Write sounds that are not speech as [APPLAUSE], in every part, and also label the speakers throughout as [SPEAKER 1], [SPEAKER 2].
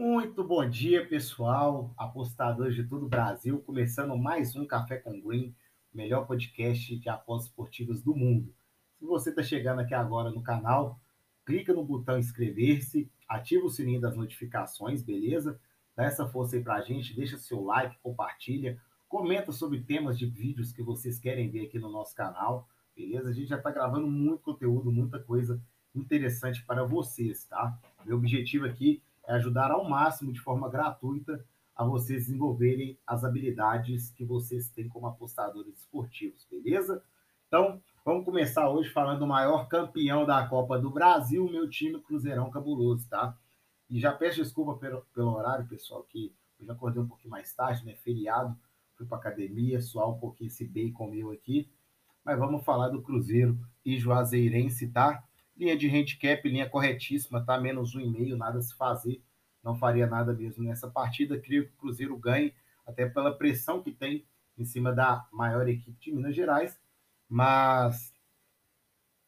[SPEAKER 1] Muito bom dia, pessoal, apostadores de todo o Brasil, começando mais um Café com Green, melhor podcast de apostas esportivas do mundo. Se você está chegando aqui agora no canal, clica no botão inscrever-se, ativa o sininho das notificações, beleza? Dá essa força aí pra gente, deixa seu like, compartilha, comenta sobre temas de vídeos que vocês querem ver aqui no nosso canal, beleza? A gente já está gravando muito conteúdo, muita coisa interessante para vocês, tá? Meu objetivo aqui é ajudar ao máximo, de forma gratuita, a vocês desenvolverem as habilidades que vocês têm como apostadores esportivos, beleza? Então, vamos começar hoje falando do maior campeão da Copa do Brasil, meu time Cruzeirão Cabuloso, tá? E já peço desculpa pelo, pelo horário, pessoal, que eu já acordei um pouquinho mais tarde, né? Feriado, fui para academia, suar um pouquinho esse bacon meu aqui. Mas vamos falar do Cruzeiro e Juazeirense, tá? Linha de handicap, linha corretíssima, tá? Menos um e meio, nada se fazer. Não faria nada mesmo nessa partida. Creio que o Cruzeiro ganhe, até pela pressão que tem em cima da maior equipe de Minas Gerais. Mas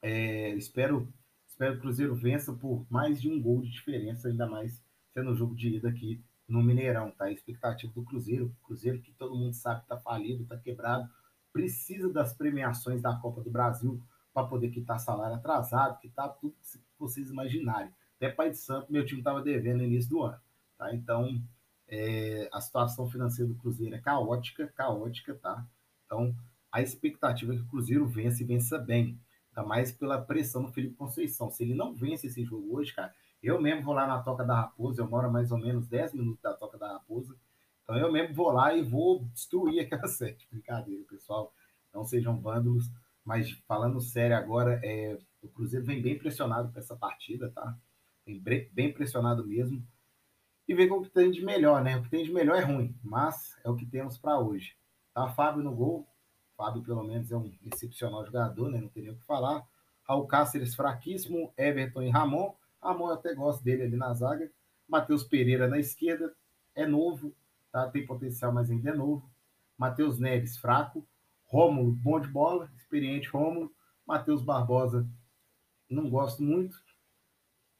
[SPEAKER 1] é, espero, espero que o Cruzeiro vença por mais de um gol de diferença, ainda mais sendo o jogo de ida aqui no Mineirão, tá? A expectativa do Cruzeiro, Cruzeiro que todo mundo sabe tá falido, tá quebrado, precisa das premiações da Copa do Brasil para poder quitar salário atrasado, quitar tudo que vocês imaginarem. Até Pai de Santo, meu time estava devendo no início do ano. Tá? Então, é, a situação financeira do Cruzeiro é caótica, caótica, tá? Então, a expectativa é que o Cruzeiro vença e vença bem. Ainda mais pela pressão do Felipe Conceição. Se ele não vence esse jogo hoje, cara, eu mesmo vou lá na Toca da Raposa, eu moro mais ou menos 10 minutos da Toca da Raposa. Então eu mesmo vou lá e vou destruir [LAUGHS] aquela sete. Brincadeira, pessoal. Não sejam vândalos. Mas falando sério agora, é, o Cruzeiro vem bem pressionado para essa partida, tá? Vem bem pressionado mesmo. E vem com o que tem de melhor, né? O que tem de melhor é ruim, mas é o que temos para hoje. Tá Fábio no gol. Fábio, pelo menos, é um excepcional jogador, né? Não tem nem o que falar. Raul Cáceres fraquíssimo, Everton e Ramon. Ramon eu até gosto dele ali na zaga. Matheus Pereira na esquerda, é novo, tá? Tem potencial, mas ainda é novo. Matheus Neves fraco. Rômulo, bom de bola, experiente Rômulo. Matheus Barbosa, não gosto muito.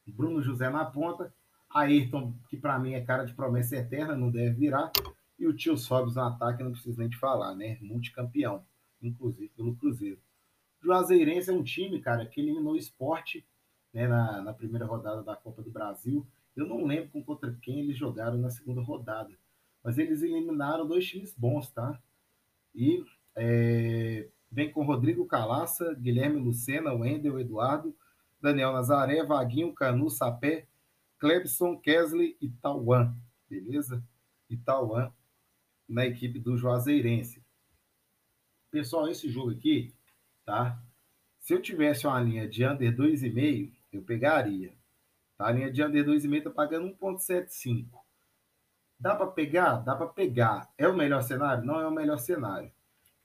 [SPEAKER 1] Bruno José na ponta. Ayrton, que para mim é cara de promessa eterna, não deve virar. E o Tio Sobis no ataque, não preciso nem de falar, né? Multicampeão, inclusive pelo Cruzeiro. Juazeirense é um time, cara, que eliminou o esporte né, na, na primeira rodada da Copa do Brasil. Eu não lembro com contra quem eles jogaram na segunda rodada. Mas eles eliminaram dois times bons, tá? E é, vem com Rodrigo Calaça, Guilherme Lucena, Wendel Eduardo, Daniel Nazaré, Vaguinho, Canu, Sapé, Clebson, Kesley e Tauan, beleza? E Tauan na equipe do Juazeirense. Pessoal, esse jogo aqui, tá? Se eu tivesse uma linha de under 2,5, eu pegaria. Tá? A linha de under 2,5 tá pagando 1,75. Dá para pegar? Dá para pegar. É o melhor cenário? Não é o melhor cenário.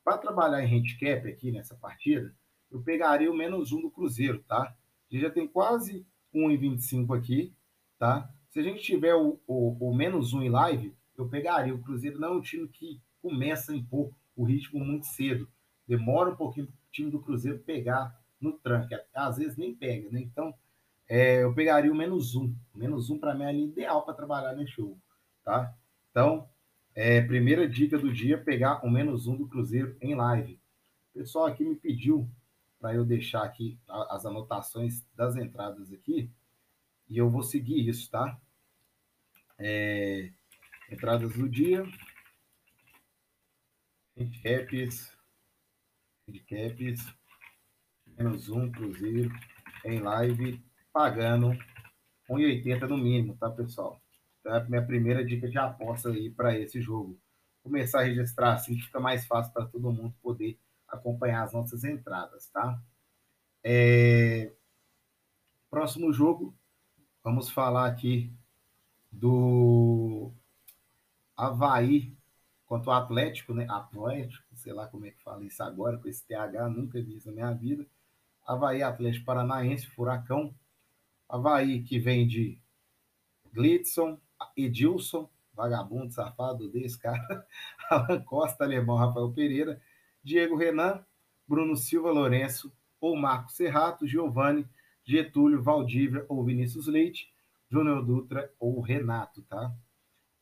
[SPEAKER 1] Para trabalhar em handicap aqui nessa partida, eu pegaria o menos um do Cruzeiro, tá? Já tem quase 1,25 aqui, tá? Se a gente tiver o, o, o, menos um em live, eu pegaria. O Cruzeiro não é um time que começa a impor o ritmo muito cedo. Demora um pouquinho o time do Cruzeiro pegar no tranque. Às vezes nem pega, né? Então, é, eu pegaria o menos um. O menos um para mim é ideal para trabalhar nesse jogo, tá? Então, é, primeira dica do dia, pegar o menos um do Cruzeiro em live. O pessoal aqui me pediu para eu deixar aqui as anotações das entradas aqui, e eu vou seguir isso, tá? É, entradas do dia, handicaps, handicaps, menos um Cruzeiro em live, pagando 1,80 no mínimo, tá, pessoal? Então, é a minha primeira dica de aposta aí para esse jogo. Começar a registrar assim fica mais fácil para todo mundo poder acompanhar as nossas entradas, tá? É... Próximo jogo, vamos falar aqui do Havaí contra o Atlético, né? Atlético, sei lá como é que fala isso agora, com esse TH, nunca vi isso na minha vida. Havaí, Atlético Paranaense, Furacão. Havaí que vem de Glitson, Edilson, vagabundo, safado desse cara, [LAUGHS] Alan Costa, Alemão, Rafael Pereira, Diego Renan, Bruno Silva Lourenço, ou Marco Serrato, Giovanni, Getúlio, Valdívia ou Vinícius Leite, Júnior Dutra ou Renato, tá?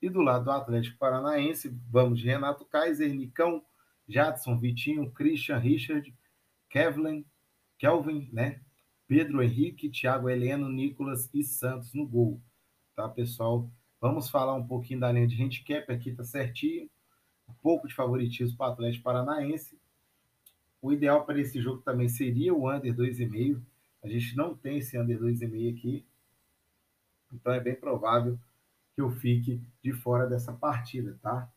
[SPEAKER 1] E do lado do Atlético Paranaense, vamos de Renato Kaiser, Nicão, Jadson, Vitinho, Christian, Richard, Kevlin, Kelvin, né? Pedro Henrique, Thiago Heleno, Nicolas e Santos no gol. Tá, pessoal? Vamos falar um pouquinho da linha de handicap aqui, tá certinho. Um pouco de favoritismo para o Atlético Paranaense. O ideal para esse jogo também seria o under 2,5. A gente não tem esse under 2,5 aqui. Então é bem provável que eu fique de fora dessa partida, tá?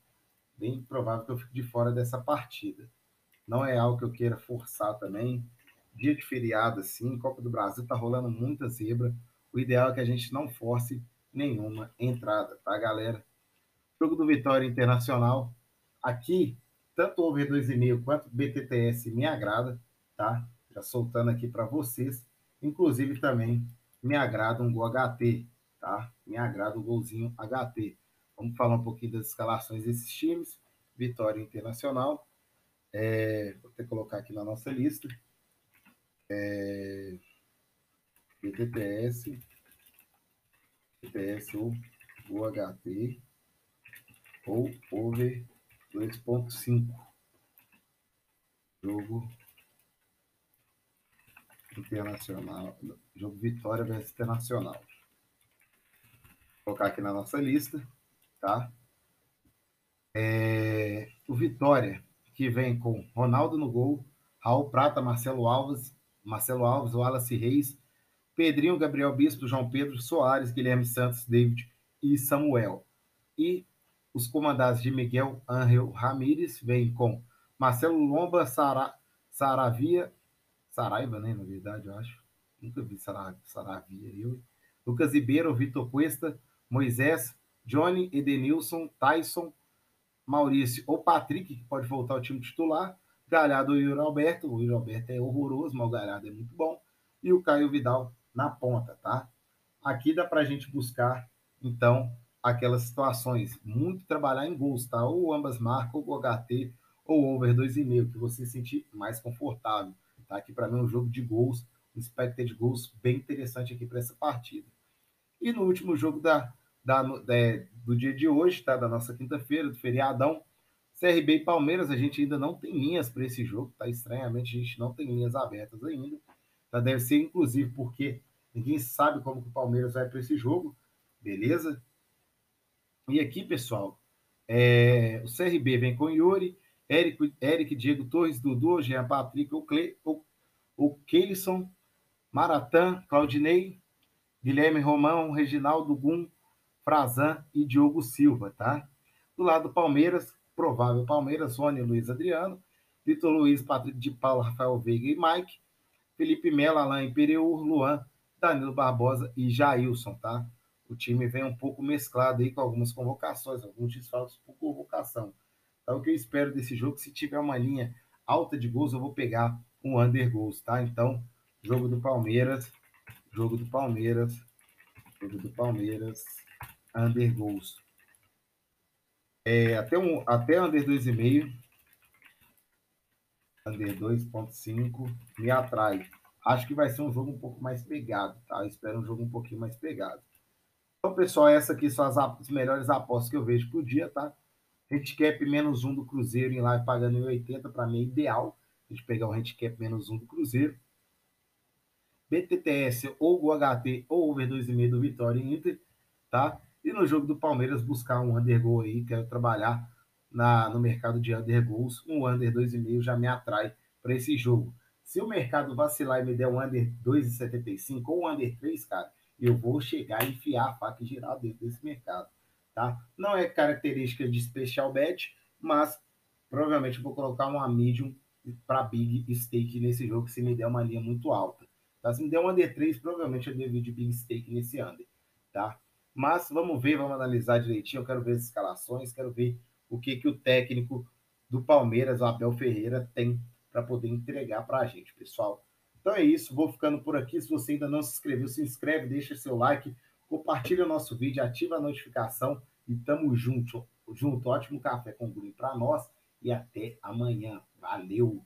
[SPEAKER 1] Bem provável que eu fique de fora dessa partida. Não é algo que eu queira forçar também. Dia de feriado, assim, Copa do Brasil tá rolando muita zebra. O ideal é que a gente não force nenhuma entrada, tá, galera? Jogo do Vitória Internacional. Aqui, tanto over 2,5 quanto BTTS me agrada, tá? Já soltando aqui para vocês. Inclusive também me agrada um gol HT, tá? Me agrada o golzinho HT. Vamos falar um pouquinho das escalações desses times. Vitória Internacional. É, vou até colocar aqui na nossa lista. É, BTTS, BTS ou UHT ou over 2.5. Jogo internacional. Jogo Vitória versus Internacional. Vou colocar aqui na nossa lista, tá? É, o Vitória, que vem com Ronaldo no gol, Raul Prata, Marcelo Alves, Marcelo Alves, Wallace Reis, Pedrinho, Gabriel Bispo, João Pedro Soares, Guilherme Santos, David e Samuel. E os comandados de Miguel Ángel Ramírez vêm com Marcelo Lomba, Sara, Saravia, Saraiva, né, na verdade, eu acho. Nunca vi Saravia, eu. Lucas Ribeiro, Vitor Cuesta, Moisés, Johnny, Edenilson, Tyson, Maurício ou Patrick, que pode voltar ao time titular, Galhardo e o Alberto. O Yuri Alberto é horroroso, mas o Galhardo é muito bom. E o Caio Vidal na ponta, tá? Aqui dá para a gente buscar, então, aquelas situações. Muito trabalhar em gols, tá? Ou ambas marcam, ou HT, ou over 2,5, que você se sentir mais confortável. Tá? Aqui para mim é um jogo de gols, um expected goals bem interessante aqui para essa partida. E no último jogo da, da, da, do dia de hoje, tá? Da nossa quinta-feira, do feriadão, CRB e Palmeiras, a gente ainda não tem linhas para esse jogo, tá? Estranhamente, a gente não tem linhas abertas ainda. Tá? Deve ser, inclusive, porque ninguém sabe como que o Palmeiras vai para esse jogo, beleza? E aqui, pessoal, é, o CRB vem com Yuri, Eric, Eric Diego Torres, Dudu, Jean Patrick, o, Keilson, Maratã, Claudinei, Guilherme Romão, Reginaldo Gum, Frazan e Diogo Silva, tá? Do lado do Palmeiras, provável Palmeiras, Rony Luiz Adriano, Vitor Luiz, Patrick de Paulo, Rafael Veiga e Mike, Felipe Melo, Alain Pereur, Luan, Danilo Barbosa e Jailson, tá? O time vem um pouco mesclado aí com algumas convocações, alguns desfalques por convocação. Então, o que eu espero desse jogo, se tiver uma linha alta de gols, eu vou pegar um under gols, tá? Então, jogo do Palmeiras, jogo do Palmeiras, jogo do Palmeiras, under gols. É, até, um, até under 2,5, under 2,5 me atrai. Acho que vai ser um jogo um pouco mais pegado, tá? Eu espero um jogo um pouquinho mais pegado. Então, pessoal, essa aqui são as, as melhores apostas que eu vejo por dia, tá? Handicap menos um do Cruzeiro em live pagando em 80, para mim é ideal. A gente pegar o handicap menos um do Cruzeiro. BTTS ou o HT ou over 2,5 do Vitória e Inter, tá? E no jogo do Palmeiras buscar um under goal aí, quero trabalhar na, no mercado de under goals, um under 2,5 já me atrai para esse jogo. Se o mercado vacilar e me der um under 2,75 ou um under 3, cara, eu vou chegar e enfiar a faca e girar dentro desse mercado, tá? Não é característica de special bet, mas provavelmente vou colocar uma medium para big stake nesse jogo se me der uma linha muito alta. Tá? Se me der um under 3, provavelmente eu devo de big stake nesse under, tá? Mas vamos ver, vamos analisar direitinho. Eu quero ver as escalações, quero ver o que, que o técnico do Palmeiras, Abel Ferreira, tem para poder entregar para a gente, pessoal. Então é isso, vou ficando por aqui. Se você ainda não se inscreveu, se inscreve, deixa seu like, compartilha o nosso vídeo, ativa a notificação e tamo junto. Junto, ótimo café com Green para nós e até amanhã. Valeu!